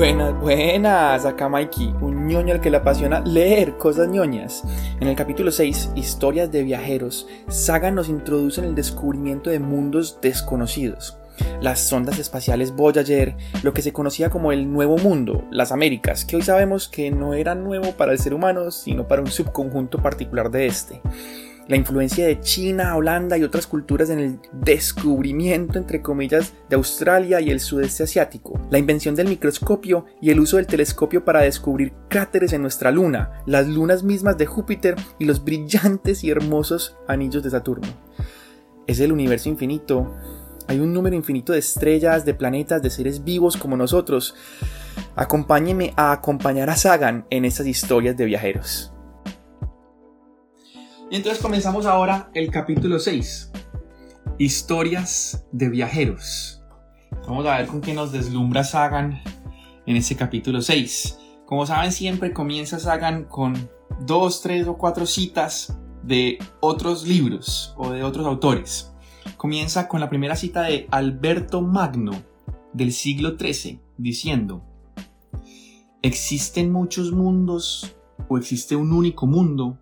Buenas, buenas, acá Mikey, un ñoño al que le apasiona leer cosas ñoñas. En el capítulo 6, Historias de viajeros, Saga nos introduce en el descubrimiento de mundos desconocidos. Las sondas espaciales Voyager, lo que se conocía como el Nuevo Mundo, las Américas, que hoy sabemos que no era nuevo para el ser humano, sino para un subconjunto particular de este la influencia de China, Holanda y otras culturas en el descubrimiento, entre comillas, de Australia y el sudeste asiático, la invención del microscopio y el uso del telescopio para descubrir cráteres en nuestra luna, las lunas mismas de Júpiter y los brillantes y hermosos anillos de Saturno. Es el universo infinito. Hay un número infinito de estrellas, de planetas, de seres vivos como nosotros. Acompáñeme a acompañar a Sagan en estas historias de viajeros. Y entonces comenzamos ahora el capítulo 6. Historias de viajeros. Vamos a ver con qué nos deslumbra Sagan en ese capítulo 6. Como saben, siempre comienza Sagan con dos, tres o cuatro citas de otros libros o de otros autores. Comienza con la primera cita de Alberto Magno del siglo XIII, diciendo, ¿existen muchos mundos o existe un único mundo?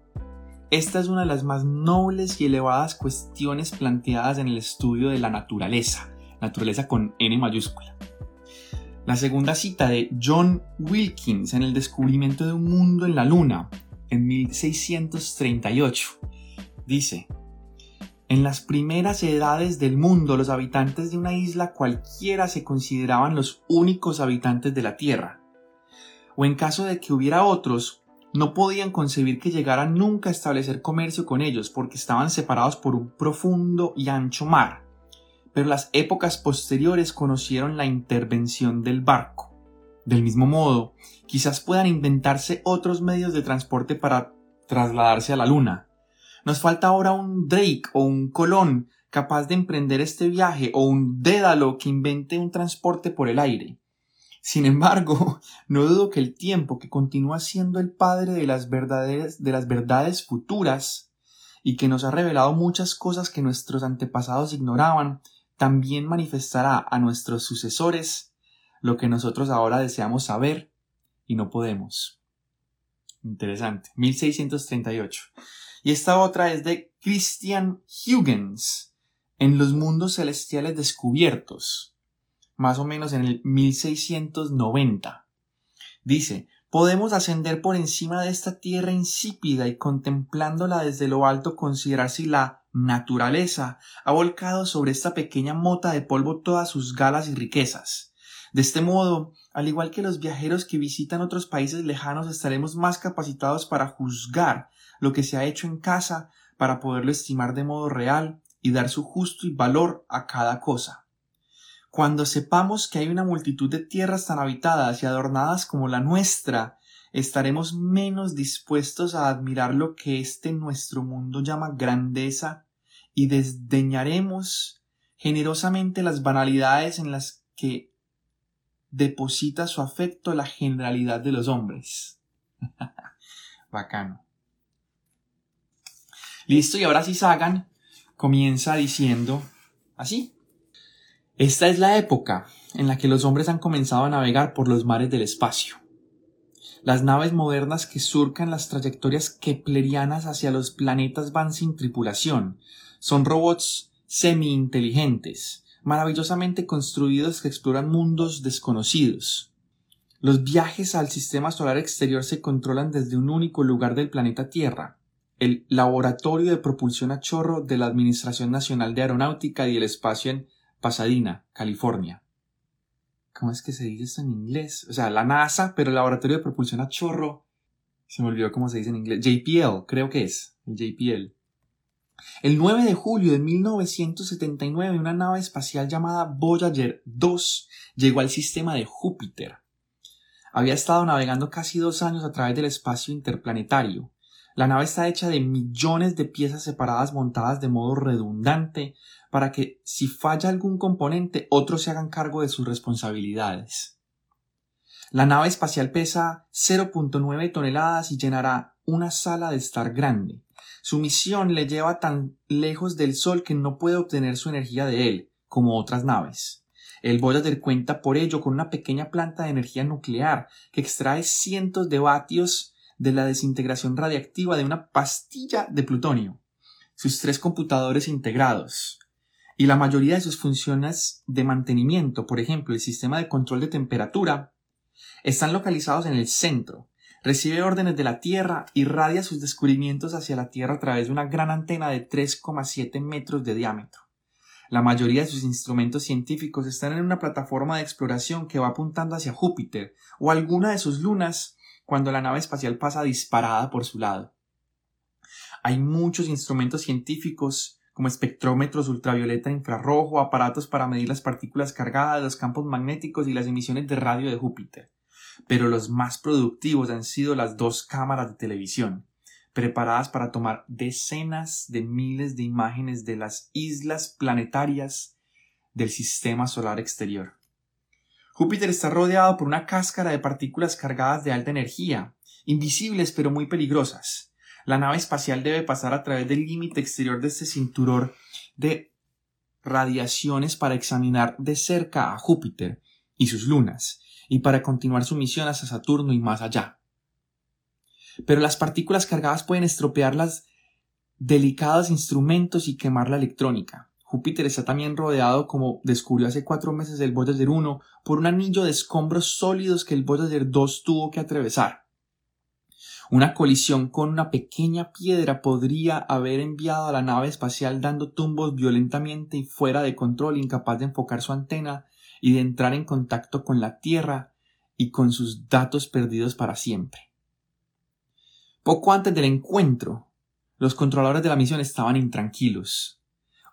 Esta es una de las más nobles y elevadas cuestiones planteadas en el estudio de la naturaleza, naturaleza con N mayúscula. La segunda cita de John Wilkins en el descubrimiento de un mundo en la Luna, en 1638, dice, en las primeras edades del mundo los habitantes de una isla cualquiera se consideraban los únicos habitantes de la Tierra, o en caso de que hubiera otros, no podían concebir que llegaran nunca a establecer comercio con ellos porque estaban separados por un profundo y ancho mar. Pero las épocas posteriores conocieron la intervención del barco. Del mismo modo, quizás puedan inventarse otros medios de transporte para trasladarse a la Luna. Nos falta ahora un Drake o un Colón capaz de emprender este viaje o un Dédalo que invente un transporte por el aire. Sin embargo, no dudo que el tiempo, que continúa siendo el padre de las, verdades, de las verdades futuras y que nos ha revelado muchas cosas que nuestros antepasados ignoraban, también manifestará a nuestros sucesores lo que nosotros ahora deseamos saber y no podemos. Interesante. 1638. Y esta otra es de Christian Huygens, en los mundos celestiales descubiertos más o menos en el 1690. Dice, podemos ascender por encima de esta tierra insípida y contemplándola desde lo alto considerar si la naturaleza ha volcado sobre esta pequeña mota de polvo todas sus galas y riquezas. De este modo, al igual que los viajeros que visitan otros países lejanos, estaremos más capacitados para juzgar lo que se ha hecho en casa, para poderlo estimar de modo real y dar su justo y valor a cada cosa. Cuando sepamos que hay una multitud de tierras tan habitadas y adornadas como la nuestra, estaremos menos dispuestos a admirar lo que este nuestro mundo llama grandeza y desdeñaremos generosamente las banalidades en las que deposita su afecto la generalidad de los hombres. Bacano. Listo, y ahora sí Sagan comienza diciendo así. Esta es la época en la que los hombres han comenzado a navegar por los mares del espacio. Las naves modernas que surcan las trayectorias keplerianas hacia los planetas van sin tripulación. Son robots semi-inteligentes, maravillosamente construidos que exploran mundos desconocidos. Los viajes al sistema solar exterior se controlan desde un único lugar del planeta Tierra, el Laboratorio de Propulsión a Chorro de la Administración Nacional de Aeronáutica y el Espacio en Pasadena, California. ¿Cómo es que se dice esto en inglés? O sea, la NASA, pero el laboratorio de propulsión a chorro. Se me olvidó cómo se dice en inglés. JPL, creo que es. El JPL. El 9 de julio de 1979, una nave espacial llamada Voyager 2 llegó al sistema de Júpiter. Había estado navegando casi dos años a través del espacio interplanetario. La nave está hecha de millones de piezas separadas montadas de modo redundante para que si falla algún componente otros se hagan cargo de sus responsabilidades. La nave espacial pesa 0.9 toneladas y llenará una sala de estar grande. Su misión le lleva tan lejos del Sol que no puede obtener su energía de él, como otras naves. El Voyager cuenta por ello con una pequeña planta de energía nuclear que extrae cientos de vatios de la desintegración radiactiva de una pastilla de plutonio, sus tres computadores integrados y la mayoría de sus funciones de mantenimiento, por ejemplo, el sistema de control de temperatura, están localizados en el centro. Recibe órdenes de la Tierra y radia sus descubrimientos hacia la Tierra a través de una gran antena de 3,7 metros de diámetro. La mayoría de sus instrumentos científicos están en una plataforma de exploración que va apuntando hacia Júpiter o alguna de sus lunas cuando la nave espacial pasa disparada por su lado. Hay muchos instrumentos científicos como espectrómetros ultravioleta infrarrojo, aparatos para medir las partículas cargadas, los campos magnéticos y las emisiones de radio de Júpiter. Pero los más productivos han sido las dos cámaras de televisión, preparadas para tomar decenas de miles de imágenes de las islas planetarias del sistema solar exterior. Júpiter está rodeado por una cáscara de partículas cargadas de alta energía, invisibles pero muy peligrosas. La nave espacial debe pasar a través del límite exterior de este cinturón de radiaciones para examinar de cerca a Júpiter y sus lunas, y para continuar su misión hacia Saturno y más allá pero las partículas cargadas pueden estropear los delicados instrumentos y quemar la electrónica. Júpiter está también rodeado, como descubrió hace cuatro meses el Voyager 1, por un anillo de escombros sólidos que el Voyager 2 tuvo que atravesar. Una colisión con una pequeña piedra podría haber enviado a la nave espacial dando tumbos violentamente y fuera de control, incapaz de enfocar su antena y de entrar en contacto con la Tierra y con sus datos perdidos para siempre. Poco antes del encuentro, los controladores de la misión estaban intranquilos.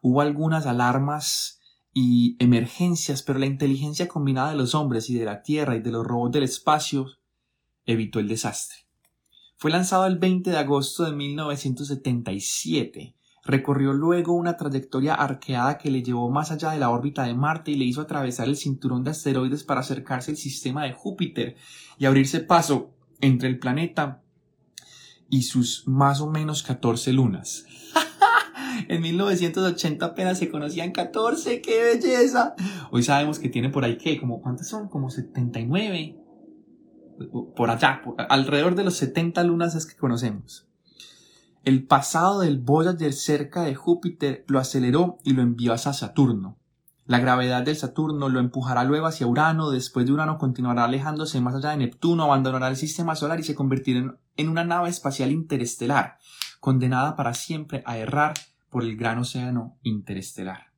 Hubo algunas alarmas y emergencias, pero la inteligencia combinada de los hombres y de la Tierra y de los robots del espacio evitó el desastre. Fue lanzado el 20 de agosto de 1977. Recorrió luego una trayectoria arqueada que le llevó más allá de la órbita de Marte y le hizo atravesar el cinturón de asteroides para acercarse al sistema de Júpiter y abrirse paso entre el planeta y sus más o menos 14 lunas. en 1980 apenas se conocían 14, qué belleza. Hoy sabemos que tiene por ahí que, como, ¿cuántas son? Como 79. Por allá, alrededor de los 70 lunas que conocemos. El pasado del Voyager cerca de Júpiter lo aceleró y lo envió hacia Saturno. La gravedad del Saturno lo empujará luego hacia Urano, después de Urano continuará alejándose más allá de Neptuno, abandonará el sistema solar y se convertirá en, una nave espacial interestelar, condenada para siempre a errar por el gran océano interestelar.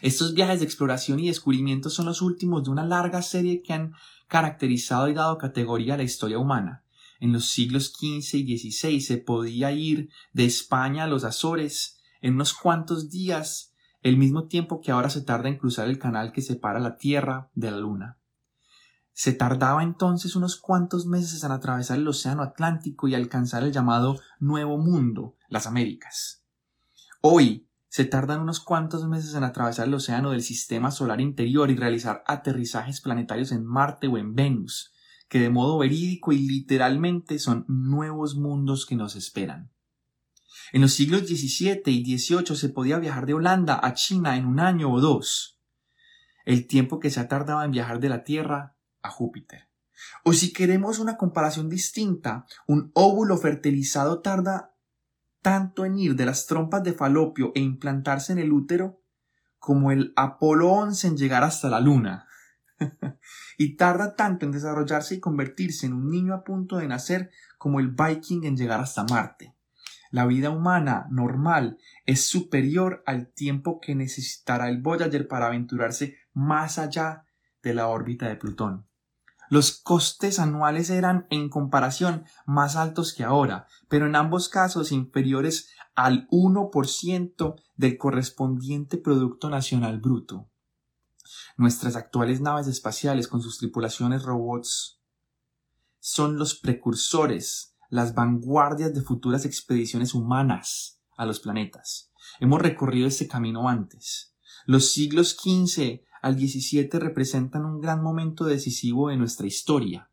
Estos viajes de exploración y descubrimiento son los últimos de una larga serie que han caracterizado y dado categoría a la historia humana. En los siglos XV y XVI se podía ir de España a los Azores en unos cuantos días el mismo tiempo que ahora se tarda en cruzar el canal que separa la Tierra de la Luna. Se tardaba entonces unos cuantos meses en atravesar el Océano Atlántico y alcanzar el llamado Nuevo Mundo, las Américas. Hoy se tardan unos cuantos meses en atravesar el océano del sistema solar interior y realizar aterrizajes planetarios en Marte o en Venus, que de modo verídico y literalmente son nuevos mundos que nos esperan. En los siglos XVII y XVIII se podía viajar de Holanda a China en un año o dos, el tiempo que se ha tardado en viajar de la Tierra a Júpiter. O si queremos una comparación distinta, un óvulo fertilizado tarda tanto en ir de las trompas de falopio e implantarse en el útero como el Apolo 11 en llegar hasta la Luna. y tarda tanto en desarrollarse y convertirse en un niño a punto de nacer como el Viking en llegar hasta Marte. La vida humana normal es superior al tiempo que necesitará el Voyager para aventurarse más allá de la órbita de Plutón. Los costes anuales eran, en comparación, más altos que ahora, pero en ambos casos inferiores al 1% del correspondiente Producto Nacional Bruto. Nuestras actuales naves espaciales con sus tripulaciones robots son los precursores las vanguardias de futuras expediciones humanas a los planetas. Hemos recorrido este camino antes. Los siglos XV al XVII representan un gran momento decisivo de nuestra historia.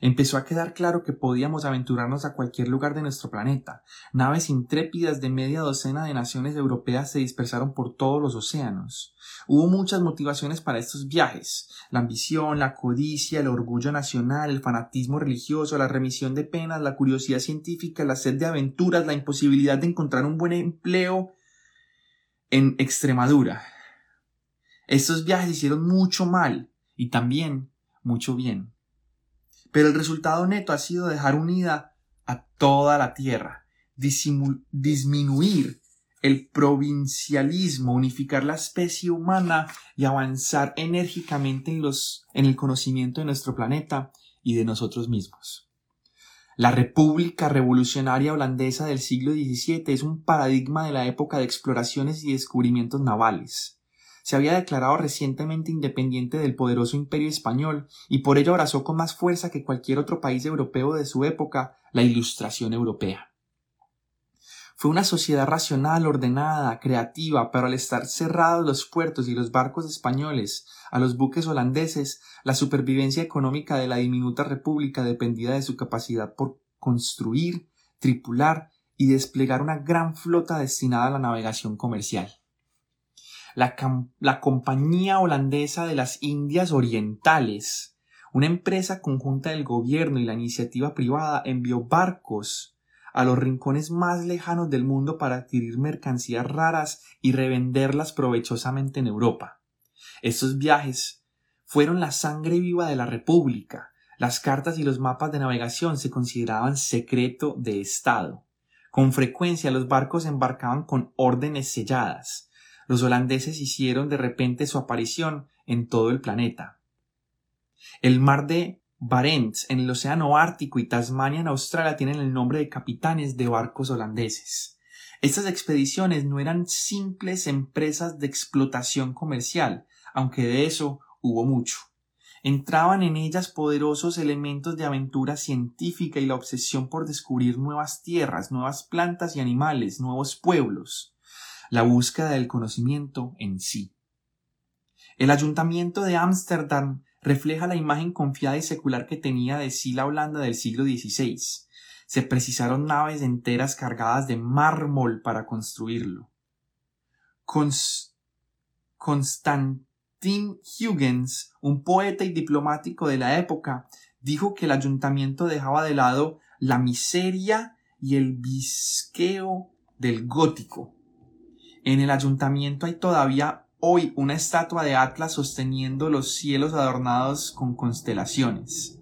Empezó a quedar claro que podíamos aventurarnos a cualquier lugar de nuestro planeta. Naves intrépidas de media docena de naciones europeas se dispersaron por todos los océanos. Hubo muchas motivaciones para estos viajes. La ambición, la codicia, el orgullo nacional, el fanatismo religioso, la remisión de penas, la curiosidad científica, la sed de aventuras, la imposibilidad de encontrar un buen empleo en Extremadura. Estos viajes hicieron mucho mal y también mucho bien pero el resultado neto ha sido dejar unida a toda la tierra, disminuir el provincialismo, unificar la especie humana y avanzar enérgicamente en, el conocimiento de nuestro planeta y de nosotros mismos. La República Revolucionaria Holandesa del siglo XVII es un paradigma de la época de exploraciones y descubrimientos navales se había declarado recientemente independiente del poderoso imperio español y por ello abrazó con más fuerza que cualquier otro país europeo de su época la ilustración europea. Fue una sociedad racional, ordenada, creativa, pero al estar cerrados los puertos y los barcos españoles a los buques holandeses, la supervivencia económica de la diminuta república dependía de su capacidad por construir, tripular y desplegar una gran flota destinada a la navegación comercial la, Compañía Holandesa de las Indias Orientales, una empresa conjunta del gobierno y la iniciativa privada, envió barcos a los rincones más lejanos del mundo para adquirir mercancías raras y revenderlas provechosamente en Europa. Estos viajes fueron la sangre viva de la República. Las cartas y los mapas de navegación se consideraban secreto de Estado. Con frecuencia los barcos embarcaban con órdenes selladas los holandeses hicieron de repente su aparición en todo el planeta. El mar de Barents en el Océano Ártico y Tasmania en Australia tienen el nombre de capitanes de barcos holandeses. Estas expediciones no eran simples empresas de explotación comercial, aunque de eso hubo mucho. Entraban en ellas poderosos elementos de aventura científica y la obsesión por descubrir nuevas tierras, nuevas plantas y animales, nuevos pueblos la búsqueda del conocimiento en sí. El ayuntamiento de Ámsterdam refleja la imagen confiada y secular que tenía de sí la Holanda del siglo XVI. Se precisaron naves enteras cargadas de mármol para construirlo. Constantin Huygens, un poeta y diplomático de la época, dijo que el ayuntamiento dejaba de lado la miseria y el visqueo del gótico en el ayuntamiento hay todavía hoy una estatua de Atlas sosteniendo los cielos adornados con constelaciones.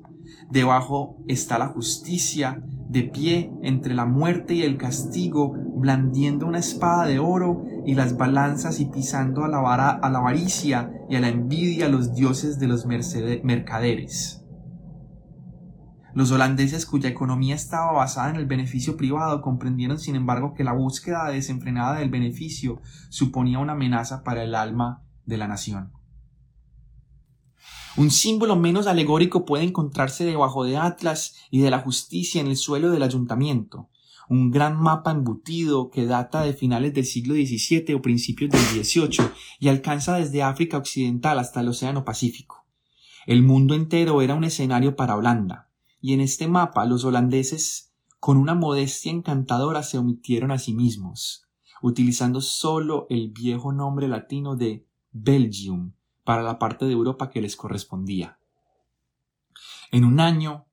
Debajo está la justicia, de pie entre la muerte y el castigo, blandiendo una espada de oro y las balanzas y pisando a la, a la avaricia y a la envidia los dioses de los mercaderes. Los holandeses cuya economía estaba basada en el beneficio privado comprendieron sin embargo que la búsqueda desenfrenada del beneficio suponía una amenaza para el alma de la nación. Un símbolo menos alegórico puede encontrarse debajo de Atlas y de la justicia en el suelo del ayuntamiento, un gran mapa embutido que data de finales del siglo XVII o principios del XVIII y alcanza desde África Occidental hasta el Océano Pacífico. El mundo entero era un escenario para Holanda y en este mapa los holandeses con una modestia encantadora se omitieron a sí mismos, utilizando solo el viejo nombre latino de Belgium para la parte de Europa que les correspondía. En un año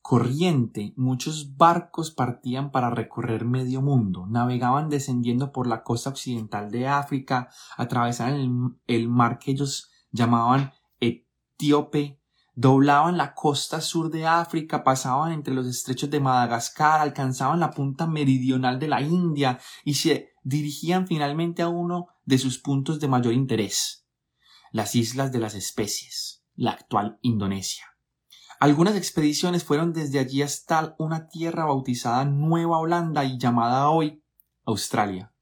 corriente muchos barcos partían para recorrer medio mundo, navegaban descendiendo por la costa occidental de África, atravesaban el, el mar que ellos llamaban Etíope doblaban la costa sur de África, pasaban entre los estrechos de Madagascar, alcanzaban la punta meridional de la India y se dirigían finalmente a uno de sus puntos de mayor interés, las Islas de las Especies, la actual Indonesia. Algunas expediciones fueron desde allí hasta una tierra bautizada Nueva Holanda y llamada hoy Australia.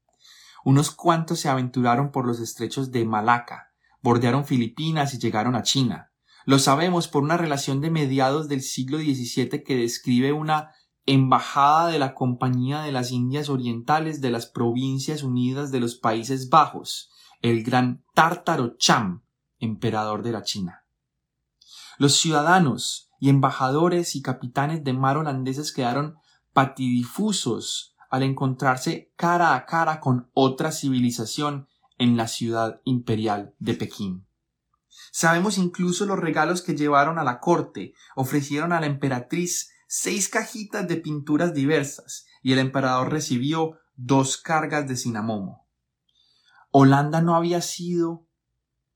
Unos cuantos se aventuraron por los estrechos de Malaca, bordearon Filipinas y llegaron a China. Lo sabemos por una relación de mediados del siglo XVII que describe una embajada de la Compañía de las Indias Orientales de las Provincias Unidas de los Países Bajos, el gran Tártaro Cham, emperador de la China. Los ciudadanos y embajadores y capitanes de mar holandeses quedaron patidifusos al encontrarse cara a cara con otra civilización en la ciudad imperial de Pekín. Sabemos incluso los regalos que llevaron a la corte. Ofrecieron a la emperatriz seis cajitas de pinturas diversas y el emperador recibió dos cargas de cinamomo. Holanda no había sido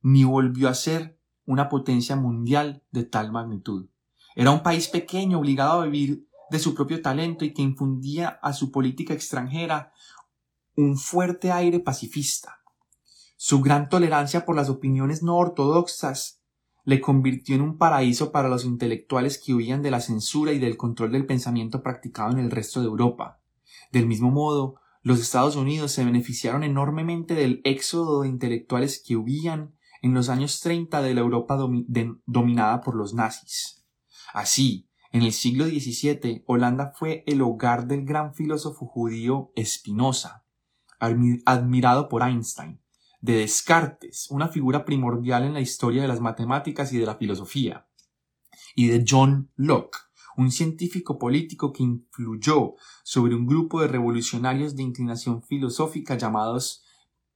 ni volvió a ser una potencia mundial de tal magnitud. Era un país pequeño obligado a vivir de su propio talento y que infundía a su política extranjera un fuerte aire pacifista. Su gran tolerancia por las opiniones no ortodoxas le convirtió en un paraíso para los intelectuales que huían de la censura y del control del pensamiento practicado en el resto de Europa. Del mismo modo, los Estados Unidos se beneficiaron enormemente del éxodo de intelectuales que huían en los años 30 de la Europa dominada por los nazis. Así, en el siglo XVII, Holanda fue el hogar del gran filósofo judío Spinoza, admirado por Einstein, de Descartes, una figura primordial en la historia de las matemáticas y de la filosofía, y de John Locke, un científico político que influyó sobre un grupo de revolucionarios de inclinación filosófica llamados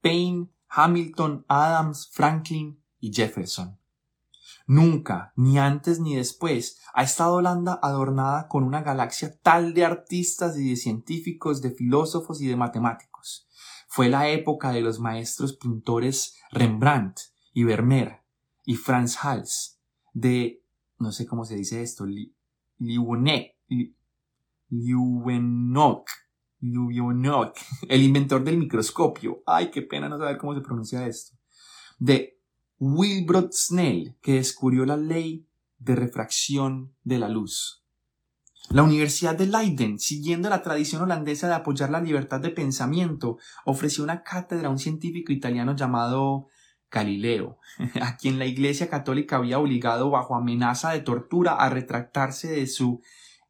Paine, Hamilton, Adams, Franklin y Jefferson. Nunca, ni antes ni después, ha estado Holanda adornada con una galaxia tal de artistas y de científicos, de filósofos y de matemáticos. Fue la época de los maestros pintores Rembrandt y Vermeer y Franz Hals, de, no sé cómo se dice esto, Liuwenhoek, el inventor del microscopio. Ay, qué pena no saber cómo se pronuncia esto. De Wilbrod Snell, que descubrió la ley de refracción de la luz. La Universidad de Leiden, siguiendo la tradición holandesa de apoyar la libertad de pensamiento, ofreció una cátedra a un científico italiano llamado Galileo, a quien la Iglesia Católica había obligado bajo amenaza de tortura a retractarse de su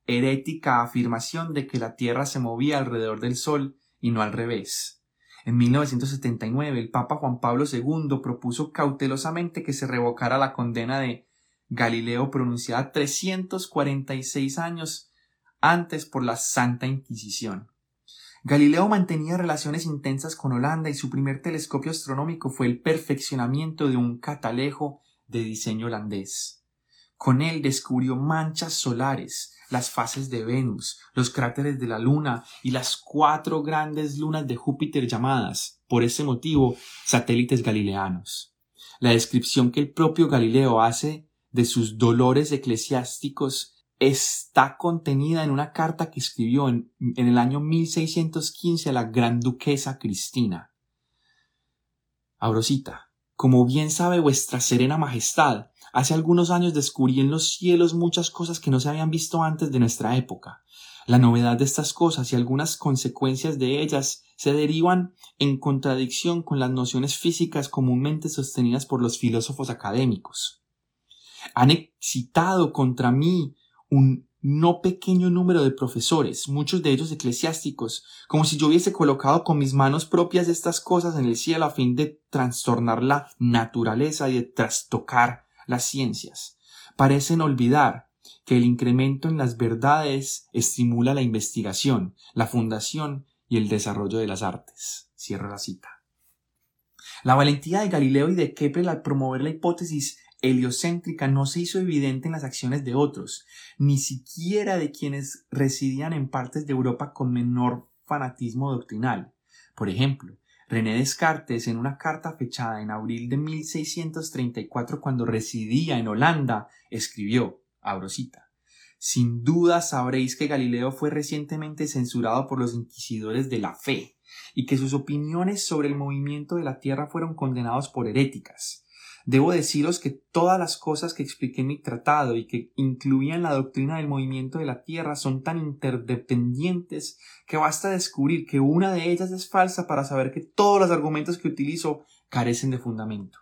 herética afirmación de que la Tierra se movía alrededor del Sol y no al revés. En 1979 el Papa Juan Pablo II propuso cautelosamente que se revocara la condena de Galileo pronunciada 346 años antes por la Santa Inquisición. Galileo mantenía relaciones intensas con Holanda y su primer telescopio astronómico fue el perfeccionamiento de un catalejo de diseño holandés. Con él descubrió manchas solares, las fases de Venus, los cráteres de la Luna y las cuatro grandes lunas de Júpiter llamadas, por ese motivo, satélites galileanos. La descripción que el propio Galileo hace de sus dolores eclesiásticos está contenida en una carta que escribió en, en, el año 1615 a la gran duquesa Cristina. Abrosita, como bien sabe vuestra serena majestad, Hace algunos años descubrí en los cielos muchas cosas que no se habían visto antes de nuestra época. La novedad de estas cosas y algunas consecuencias de ellas se derivan en contradicción con las nociones físicas comúnmente sostenidas por los filósofos académicos. Han excitado contra mí un no pequeño número de profesores, muchos de ellos eclesiásticos, como si yo hubiese colocado con mis manos propias estas cosas en el cielo a fin de trastornar la naturaleza y de trastocar las ciencias. Parecen olvidar que el incremento en las verdades estimula la investigación, la fundación y el desarrollo de las artes. Cierro la cita. La valentía de Galileo y de Kepler al promover la hipótesis heliocéntrica no se hizo evidente en las acciones de otros, ni siquiera de quienes residían en partes de Europa con menor fanatismo doctrinal. Por ejemplo, René Descartes, en una carta fechada en abril de 1634 cuando residía en Holanda, escribió, abrosita, Sin duda sabréis que Galileo fue recientemente censurado por los inquisidores de la fe, y que sus opiniones sobre el movimiento de la Tierra fueron condenados por heréticas. Debo deciros que todas las cosas que expliqué en mi tratado y que incluían la doctrina del movimiento de la Tierra son tan interdependientes que basta descubrir que una de ellas es falsa para saber que todos los argumentos que utilizo carecen de fundamento.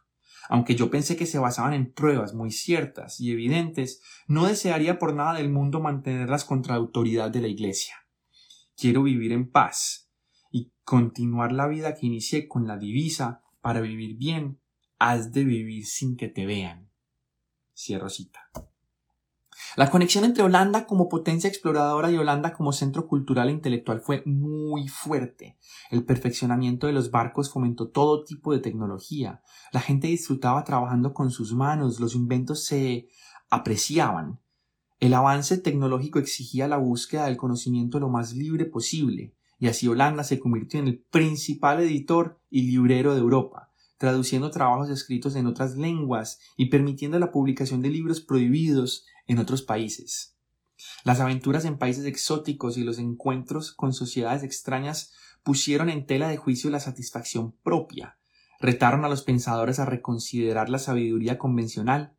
Aunque yo pensé que se basaban en pruebas muy ciertas y evidentes, no desearía por nada del mundo mantenerlas contra la autoridad de la Iglesia. Quiero vivir en paz y continuar la vida que inicié con la divisa para vivir bien has de vivir sin que te vean. Cierro cita. La conexión entre Holanda como potencia exploradora y Holanda como centro cultural e intelectual fue muy fuerte. El perfeccionamiento de los barcos fomentó todo tipo de tecnología. La gente disfrutaba trabajando con sus manos, los inventos se apreciaban. El avance tecnológico exigía la búsqueda del conocimiento lo más libre posible, y así Holanda se convirtió en el principal editor y librero de Europa, traduciendo trabajos escritos en otras lenguas y permitiendo la publicación de libros prohibidos en otros países. Las aventuras en países exóticos y los encuentros con sociedades extrañas pusieron en tela de juicio la satisfacción propia, retaron a los pensadores a reconsiderar la sabiduría convencional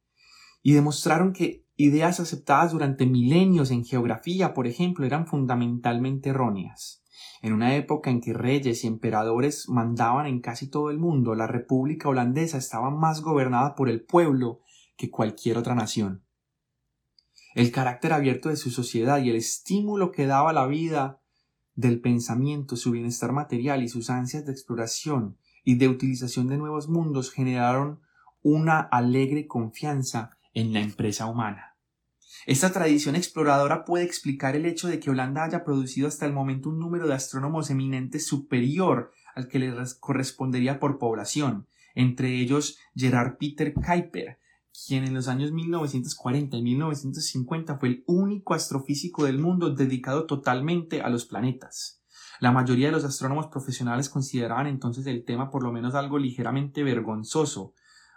y demostraron que ideas aceptadas durante milenios en geografía, por ejemplo, eran fundamentalmente erróneas. En una época en que reyes y emperadores mandaban en casi todo el mundo, la República holandesa estaba más gobernada por el pueblo que cualquier otra nación. El carácter abierto de su sociedad y el estímulo que daba la vida del pensamiento, su bienestar material y sus ansias de exploración y de utilización de nuevos mundos generaron una alegre confianza en la empresa humana. Esta tradición exploradora puede explicar el hecho de que Holanda haya producido hasta el momento un número de astrónomos eminentes superior al que le correspondería por población, entre ellos Gerard Peter Kuiper, quien en los años 1940 y 1950 fue el único astrofísico del mundo dedicado totalmente a los planetas. La mayoría de los astrónomos profesionales consideraban entonces el tema por lo menos algo ligeramente vergonzoso,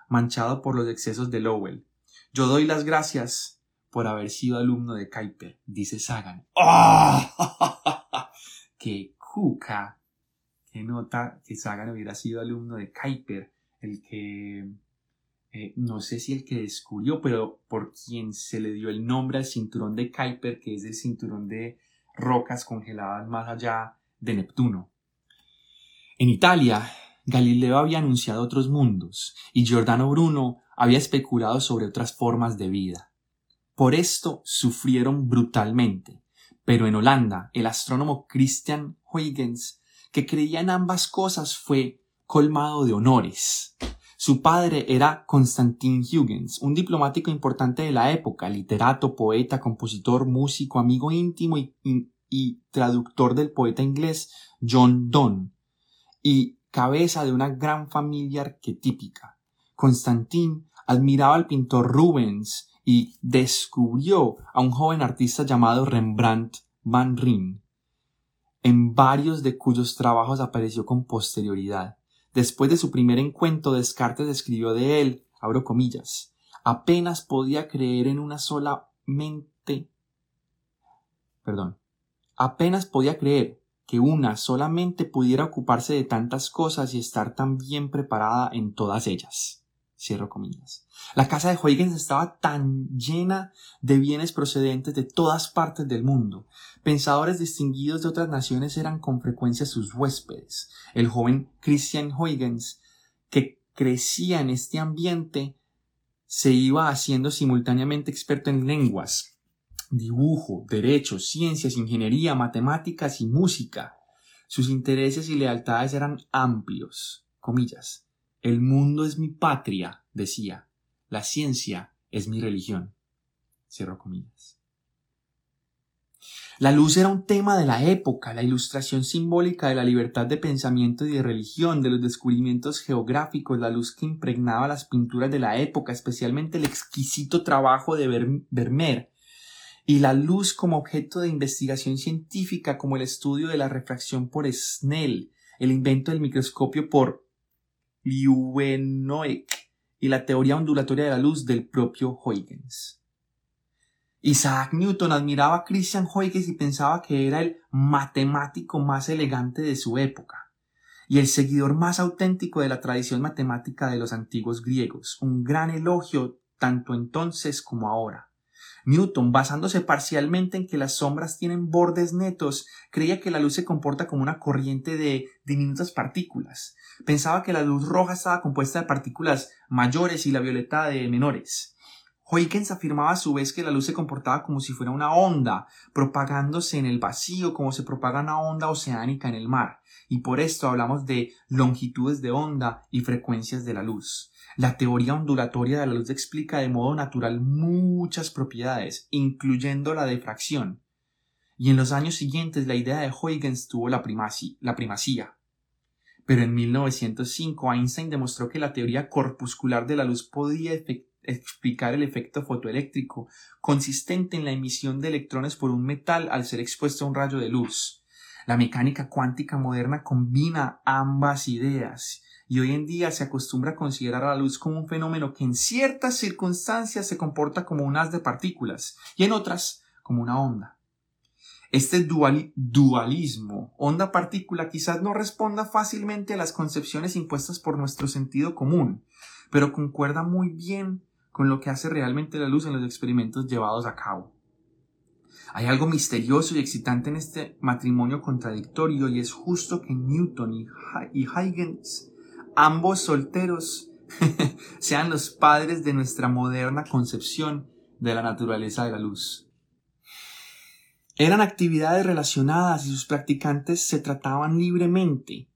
manchado por los excesos de Lowell. Yo doy las gracias por haber sido alumno de Kuiper, dice Sagan. ¡Ah! ¡Qué cuca! ¡Qué nota que Sagan hubiera sido alumno de Kuiper, el que eh, no sé si el que descubrió, pero por quien se le dio el nombre al cinturón de Kuiper, que es el cinturón de rocas congeladas más allá de Neptuno. En Italia, Galileo había anunciado otros mundos y Giordano Bruno había especulado sobre otras formas de vida. Por esto sufrieron brutalmente, pero en Holanda el astrónomo Christian Huygens, que creía en ambas cosas, fue colmado de honores. Su padre era Constantin Huygens, un diplomático importante de la época, literato, poeta, compositor, músico, amigo íntimo y, traductor del poeta inglés John Donne, y cabeza de una gran familia arquetípica. Constantin admiraba al pintor Rubens y descubrió a un joven artista llamado Rembrandt van Rijn, en varios de cuyos trabajos apareció con posterioridad. Después de su primer encuentro, Descartes escribió de él, abro comillas, apenas podía creer en una sola mente. Perdón. Apenas podía creer que una solamente pudiera ocuparse de tantas cosas y estar tan bien preparada en todas ellas. Cierro comillas. La casa de Huygens estaba tan llena de bienes procedentes de todas partes del mundo. Pensadores distinguidos de otras naciones eran con frecuencia sus huéspedes. El joven Christian Huygens, que crecía en este ambiente, se iba haciendo simultáneamente experto en lenguas, dibujo, derecho, ciencias, ingeniería, matemáticas y música. Sus intereses y lealtades eran amplios, comillas, el mundo es mi patria, decía. La ciencia es mi religión. Cierro comillas. La luz era un tema de la época, la ilustración simbólica de la libertad de pensamiento y de religión, de los descubrimientos geográficos, la luz que impregnaba las pinturas de la época, especialmente el exquisito trabajo de Vermeer, y la luz como objeto de investigación científica, como el estudio de la refracción por Snell, el invento del microscopio por Y la teoría ondulatoria de la luz del propio Huygens. Isaac Newton admiraba a Christian Huygens y pensaba que era el matemático más elegante de su época y el seguidor más auténtico de la tradición matemática de los antiguos griegos, un gran elogio tanto entonces como ahora. Newton, basándose parcialmente en que las sombras tienen bordes netos, creía que la luz se comporta como una corriente de diminutas partículas. Pensaba que la luz roja estaba compuesta de partículas mayores y la violeta de menores. Huygens afirmaba a su vez que la luz se comportaba como si fuera una onda, propagándose en el vacío como se propaga una onda oceánica en el mar, y por esto hablamos de longitudes de onda y frecuencias de la luz. La teoría ondulatoria de la luz explica de modo natural muchas propiedades, incluyendo la difracción. Y en los años siguientes la idea de Huygens tuvo la, la primacía. Pero en 1905 Einstein demostró que la teoría corpuscular de la luz podía explicar el efecto fotoeléctrico consistente en la emisión de electrones por un metal al ser expuesto a un rayo de luz. La mecánica cuántica moderna combina ambas ideas y hoy en día se acostumbra a considerar a la luz como un fenómeno que en ciertas circunstancias se comporta como un haz de partículas y en otras como una onda. Este dualismo onda-partícula quizás no responda fácilmente a las concepciones impuestas por nuestro sentido común, pero concuerda muy bien con lo que hace realmente la luz en los experimentos llevados a cabo. Hay algo misterioso y excitante en este matrimonio contradictorio y es justo que Newton y, Huygens, ambos solteros, sean los padres de nuestra moderna concepción de la naturaleza de la luz. Eran actividades relacionadas y sus practicantes se trataban libremente.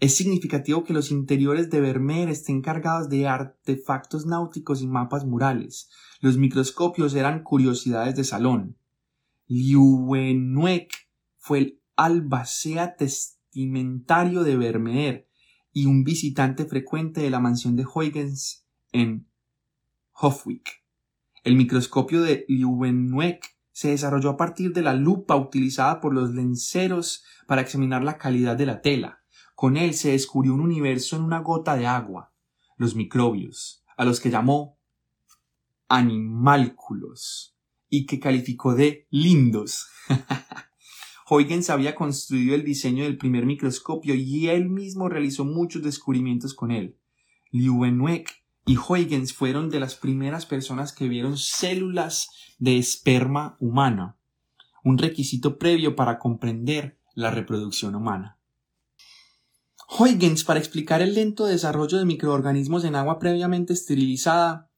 Es significativo que los interiores de Vermeer estén cargados de artefactos náuticos y mapas murales. Los microscopios eran curiosidades de salón. Liuwenhuek fue el albacea testamentario de Vermeer y un visitante frecuente de la mansión de Huygens en Hofwijk. El microscopio de Liuwenhuek se desarrolló a partir de la lupa utilizada por los lenceros para examinar la calidad de la tela. Con él se descubrió un universo en una gota de agua, los microbios, a los que llamó animálculos y que calificó de lindos. Huygens había construido el diseño del primer microscopio y él mismo realizó muchos descubrimientos con él. Leeuwenhoek y Huygens fueron de las primeras personas que vieron células de esperma humana, un requisito previo para comprender la reproducción humana. Huygens, para explicar el lento desarrollo de microorganismos en agua previamente esterilizada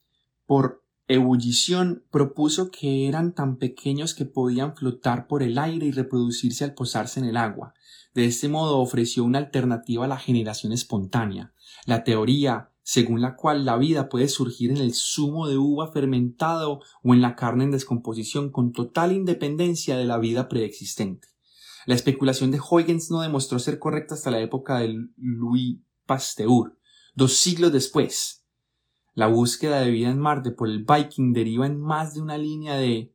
por ebullición, propuso que eran tan pequeños que podían flotar por el aire y reproducirse al posarse en el agua. De este modo ofreció una alternativa a la generación espontánea. La teoría según la cual la vida puede surgir en el zumo de uva fermentado o en la carne en descomposición con total independencia de la vida preexistente. La especulación de Huygens no demostró ser correcta hasta la época de Louis Pasteur, dos siglos después. La búsqueda de vida en Marte por el Viking deriva en más de una línea de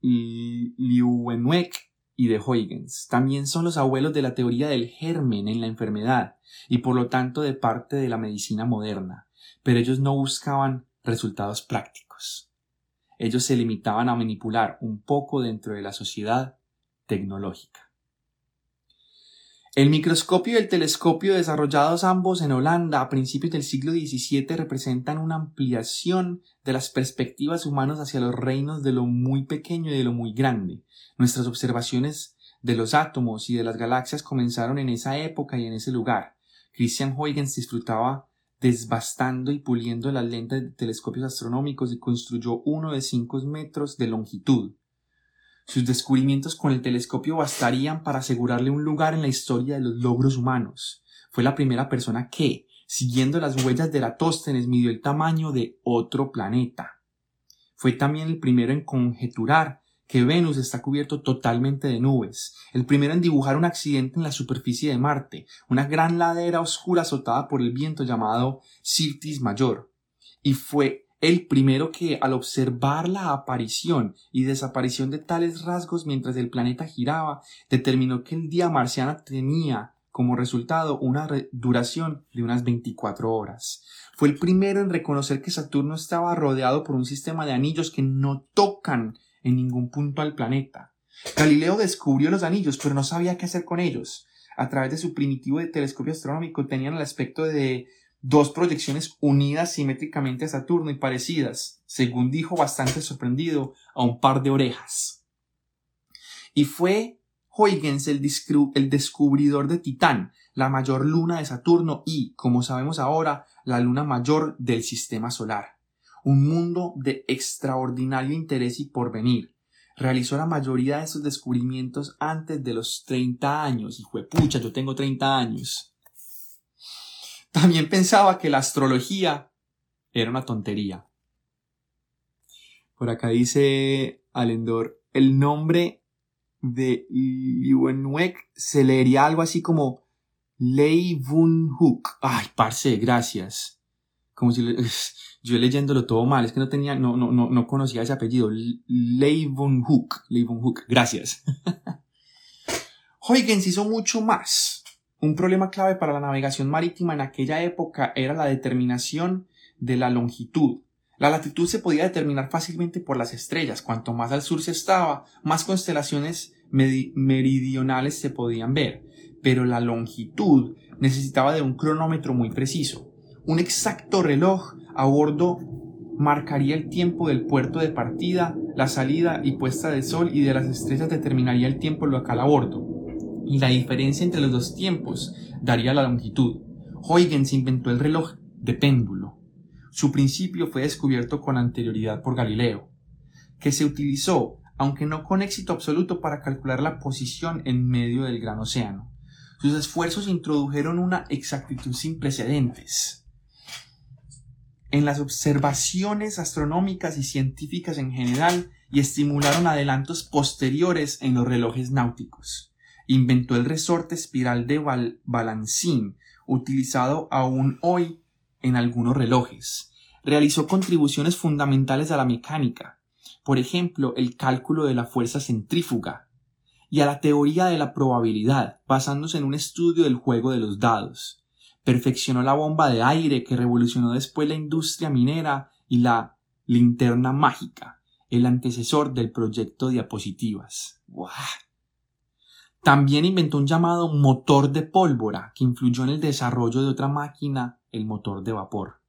Leeuwenhoek y de Huygens. También son los abuelos de la teoría del germen en la enfermedad y por lo tanto de parte de la medicina moderna, pero ellos no buscaban resultados prácticos. Ellos se limitaban a manipular un poco dentro de la sociedad tecnológica. El microscopio y el telescopio desarrollados ambos en Holanda a principios del siglo XVII representan una ampliación de las perspectivas humanas hacia los reinos de lo muy pequeño y de lo muy grande. Nuestras observaciones de los átomos y de las galaxias comenzaron en esa época y en ese lugar. Christian Huygens disfrutaba desbastando y puliendo las lentes de telescopios astronómicos y construyó uno de cinco metros de longitud. Sus descubrimientos con el telescopio bastarían para asegurarle un lugar en la historia de los logros humanos. Fue la primera persona que, siguiendo las huellas de Eratóstenes, midió el tamaño de otro planeta. Fue también el primero en conjeturar que Venus está cubierto totalmente de nubes, el primero en dibujar un accidente en la superficie de Marte, una gran ladera oscura azotada por el viento llamado Sirtis Mayor, y fue el primero que, al observar la aparición y desaparición de tales rasgos mientras el planeta giraba, determinó que el día marciano tenía como resultado una duración de unas 24 horas. Fue el primero en reconocer que Saturno estaba rodeado por un sistema de anillos que no tocan en ningún punto al planeta. Galileo descubrió los anillos, pero no sabía qué hacer con ellos. A través de su primitivo telescopio astronómico tenían el aspecto de dos proyecciones unidas simétricamente a Saturno y parecidas, según dijo bastante sorprendido, a un par de orejas. Y fue Huygens el, descubridor de Titán, la mayor luna de Saturno y, como sabemos ahora, la luna mayor del sistema solar. Un mundo de extraordinario interés y porvenir. Realizó la mayoría de sus descubrimientos antes de los 30 años. Y fue pucha, yo tengo 30 años. También pensaba que la astrología era una tontería. Por acá dice Alendor, el nombre de Liwenwek se leería algo así como Lei Hook. Ay, parce, gracias. Como si yo leyéndolo todo mal, es que no tenía, no, no, no, no conocía ese apellido. Lei Hook. Hook. Gracias. Huygens hizo mucho más. Un problema clave para la navegación marítima en aquella época era la determinación de la longitud. La latitud se podía determinar fácilmente por las estrellas. Cuanto más al sur se estaba, más constelaciones meridionales se podían ver. Pero la longitud necesitaba de un cronómetro muy preciso. Un exacto reloj a bordo marcaría el tiempo del puerto de partida, la salida y puesta del sol y de las estrellas determinaría el tiempo local a bordo. Y la diferencia entre los dos tiempos daría la longitud. Huygens inventó el reloj de péndulo. Su principio fue descubierto con anterioridad por Galileo, que se utilizó, aunque no con éxito absoluto, para calcular la posición en medio del gran océano. Sus esfuerzos introdujeron una exactitud sin precedentes en las observaciones astronómicas y científicas en general y estimularon adelantos posteriores en los relojes náuticos. Inventó el resorte espiral de balancín, utilizado aún hoy en algunos relojes. Realizó contribuciones fundamentales a la mecánica, por ejemplo, el cálculo de la fuerza centrífuga, y a la teoría de la probabilidad, basándose en un estudio del juego de los dados. Perfeccionó la bomba de aire que revolucionó después la industria minera y la linterna mágica, el antecesor del proyecto diapositivas. También inventó un llamado motor de pólvora que influyó en el desarrollo de otra máquina, el motor de vapor.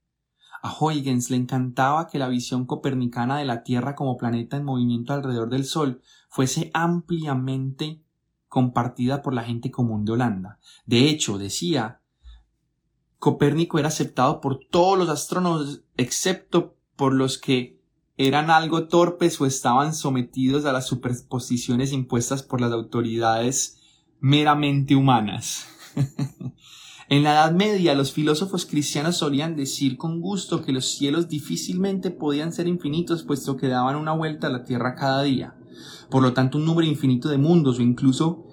A Huygens le encantaba que la visión copernicana de la Tierra como planeta en movimiento alrededor del Sol fuese ampliamente compartida por la gente común de Holanda. De hecho, decía, Copérnico era aceptado por todos los astrónomos excepto por los que eran algo torpes o estaban sometidos a las superposiciones impuestas por las autoridades meramente humanas. en la Edad Media los filósofos cristianos solían decir con gusto que los cielos difícilmente podían ser infinitos puesto que daban una vuelta a la Tierra cada día. Por lo tanto, un número infinito de mundos o incluso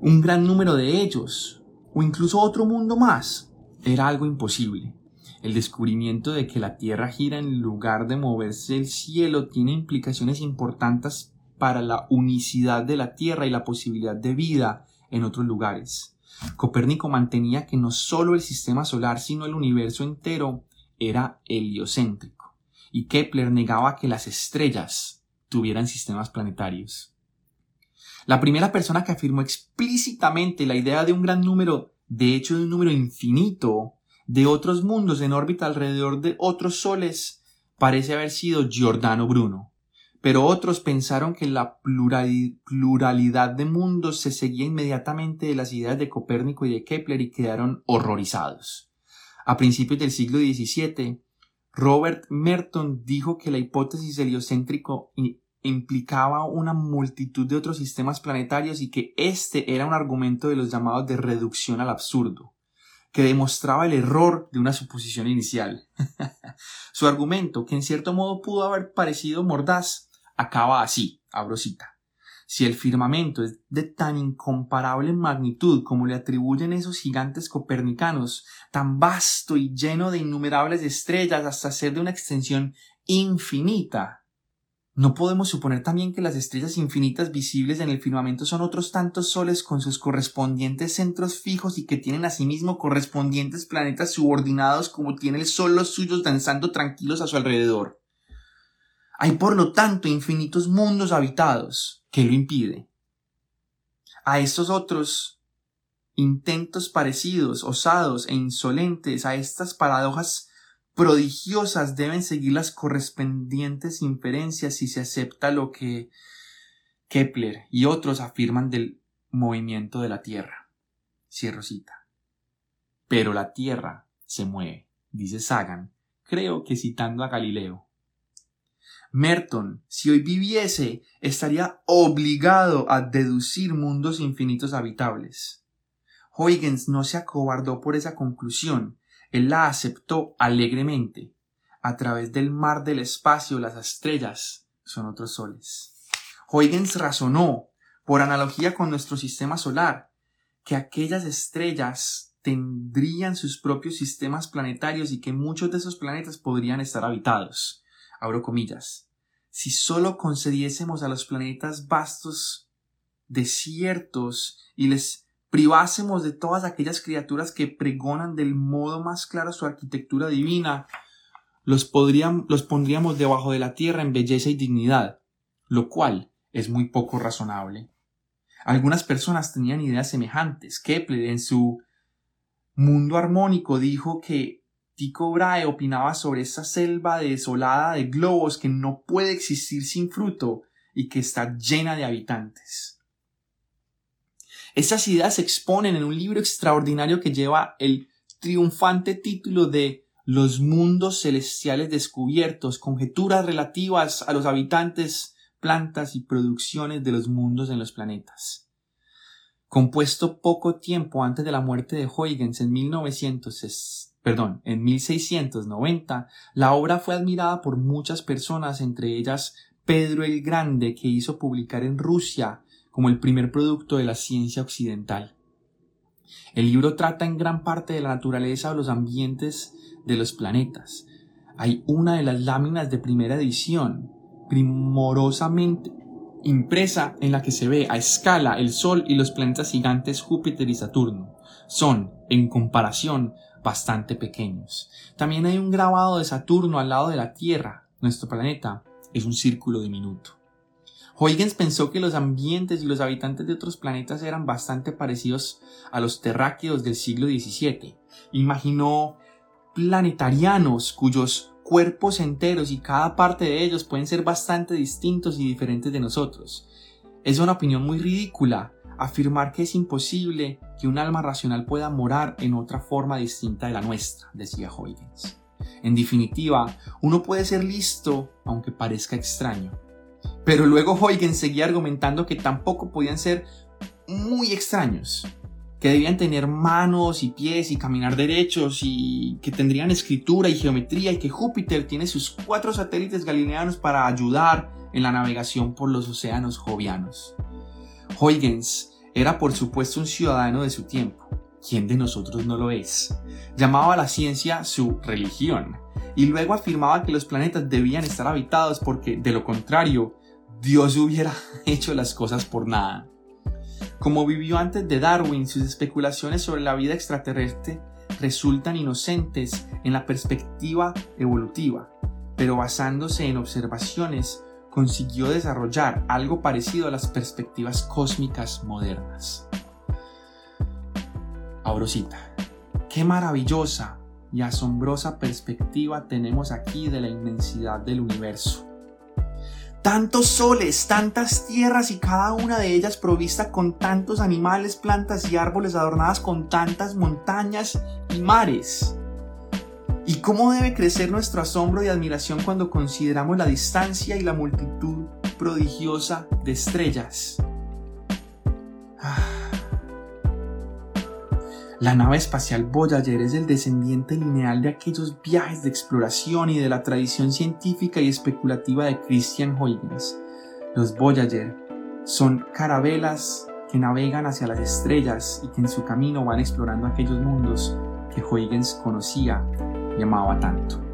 un gran número de ellos o incluso otro mundo más era algo imposible. El descubrimiento de que la Tierra gira en lugar de moverse el cielo tiene implicaciones importantes para la unicidad de la Tierra y la posibilidad de vida en otros lugares. Copérnico mantenía que no solo el sistema solar, sino el universo entero era heliocéntrico, y Kepler negaba que las estrellas tuvieran sistemas planetarios. La primera persona que afirmó explícitamente la idea de un gran número, de hecho de un número infinito, de otros mundos en órbita alrededor de otros soles parece haber sido Giordano Bruno. Pero otros pensaron que la pluralidad de mundos se seguía inmediatamente de las ideas de Copérnico y de Kepler y quedaron horrorizados. A principios del siglo XVII, Robert Merton dijo que la hipótesis heliocéntrico implicaba una multitud de otros sistemas planetarios y que este era un argumento de los llamados de reducción al absurdo que demostraba el error de una suposición inicial. Su argumento, que en cierto modo pudo haber parecido mordaz, acaba así, abro cita. Si el firmamento es de tan incomparable magnitud como le atribuyen esos gigantes copernicanos, tan vasto y lleno de innumerables estrellas hasta ser de una extensión infinita, ¿No podemos suponer también que las estrellas infinitas visibles en el firmamento son otros tantos soles con sus correspondientes centros fijos y que tienen asimismo correspondientes planetas subordinados como tiene el Sol los suyos danzando tranquilos a su alrededor? Hay por lo tanto infinitos mundos habitados. ¿Qué lo impide? A estos otros intentos parecidos, osados e insolentes, a estas paradojas prodigiosas deben seguir las correspondientes inferencias si se acepta lo que Kepler y otros afirman del movimiento de la Tierra. Cierro cita. Pero la Tierra se mueve, dice Sagan, creo que citando a Galileo. Merton, si hoy viviese, estaría obligado a deducir mundos infinitos habitables. Huygens no se acobardó por esa conclusión él la aceptó alegremente. A través del mar del espacio las estrellas son otros soles. Huygens razonó, por analogía con nuestro sistema solar, que aquellas estrellas tendrían sus propios sistemas planetarios y que muchos de esos planetas podrían estar habitados. Abro comillas. Si solo concediésemos a los planetas vastos desiertos y les privásemos de todas aquellas criaturas que pregonan del modo más claro su arquitectura divina, los, los pondríamos debajo de la tierra en belleza y dignidad, lo cual es muy poco razonable. Algunas personas tenían ideas semejantes. Kepler en su Mundo Armónico dijo que Tycho Brahe opinaba sobre esa selva desolada de globos que no puede existir sin fruto y que está llena de habitantes. Esas ideas se exponen en un libro extraordinario que lleva el triunfante título de Los mundos celestiales descubiertos, conjeturas relativas a los habitantes, plantas y producciones de los mundos en los planetas. Compuesto poco tiempo antes de la muerte de Huygens en 1900, perdón, en 1690, la obra fue admirada por muchas personas, entre ellas Pedro el Grande, que hizo publicar en Rusia como el primer producto de la ciencia occidental. El libro trata en gran parte de la naturaleza o los ambientes de los planetas. Hay una de las láminas de primera edición, primorosamente impresa en la que se ve a escala el Sol y los planetas gigantes Júpiter y Saturno. Son, en comparación, bastante pequeños. También hay un grabado de Saturno al lado de la Tierra. Nuestro planeta es un círculo diminuto. Huygens pensó que los ambientes y los habitantes de otros planetas eran bastante parecidos a los terráqueos del siglo XVII. Imaginó planetarianos cuyos cuerpos enteros y cada parte de ellos pueden ser bastante distintos y diferentes de nosotros. Es una opinión muy ridícula afirmar que es imposible que un alma racional pueda morar en otra forma distinta de la nuestra, decía Huygens. En definitiva, uno puede ser listo aunque parezca extraño, pero luego Huygens seguía argumentando que tampoco podían ser muy extraños, que debían tener manos y pies y caminar derechos y que tendrían escritura y geometría y que Júpiter tiene sus cuatro satélites galileanos para ayudar en la navegación por los océanos jovianos. Huygens era por supuesto un ciudadano de su tiempo. ¿Quién de nosotros no lo es? Llamaba a la ciencia su religión y luego afirmaba que los planetas debían estar habitados porque, de lo contrario, Dios hubiera hecho las cosas por nada. Como vivió antes de Darwin, sus especulaciones sobre la vida extraterrestre resultan inocentes en la perspectiva evolutiva, pero basándose en observaciones consiguió desarrollar algo parecido a las perspectivas cósmicas modernas. Aurosita, qué maravillosa y asombrosa perspectiva tenemos aquí de la inmensidad del universo tantos soles, tantas tierras y cada una de ellas provista con tantos animales, plantas y árboles adornadas con tantas montañas y mares. ¿Y cómo debe crecer nuestro asombro y admiración cuando consideramos la distancia y la multitud prodigiosa de estrellas? La nave espacial Voyager es el descendiente lineal de aquellos viajes de exploración y de la tradición científica y especulativa de Christian Huygens. Los Voyager son carabelas que navegan hacia las estrellas y que en su camino van explorando aquellos mundos que Huygens conocía y amaba tanto.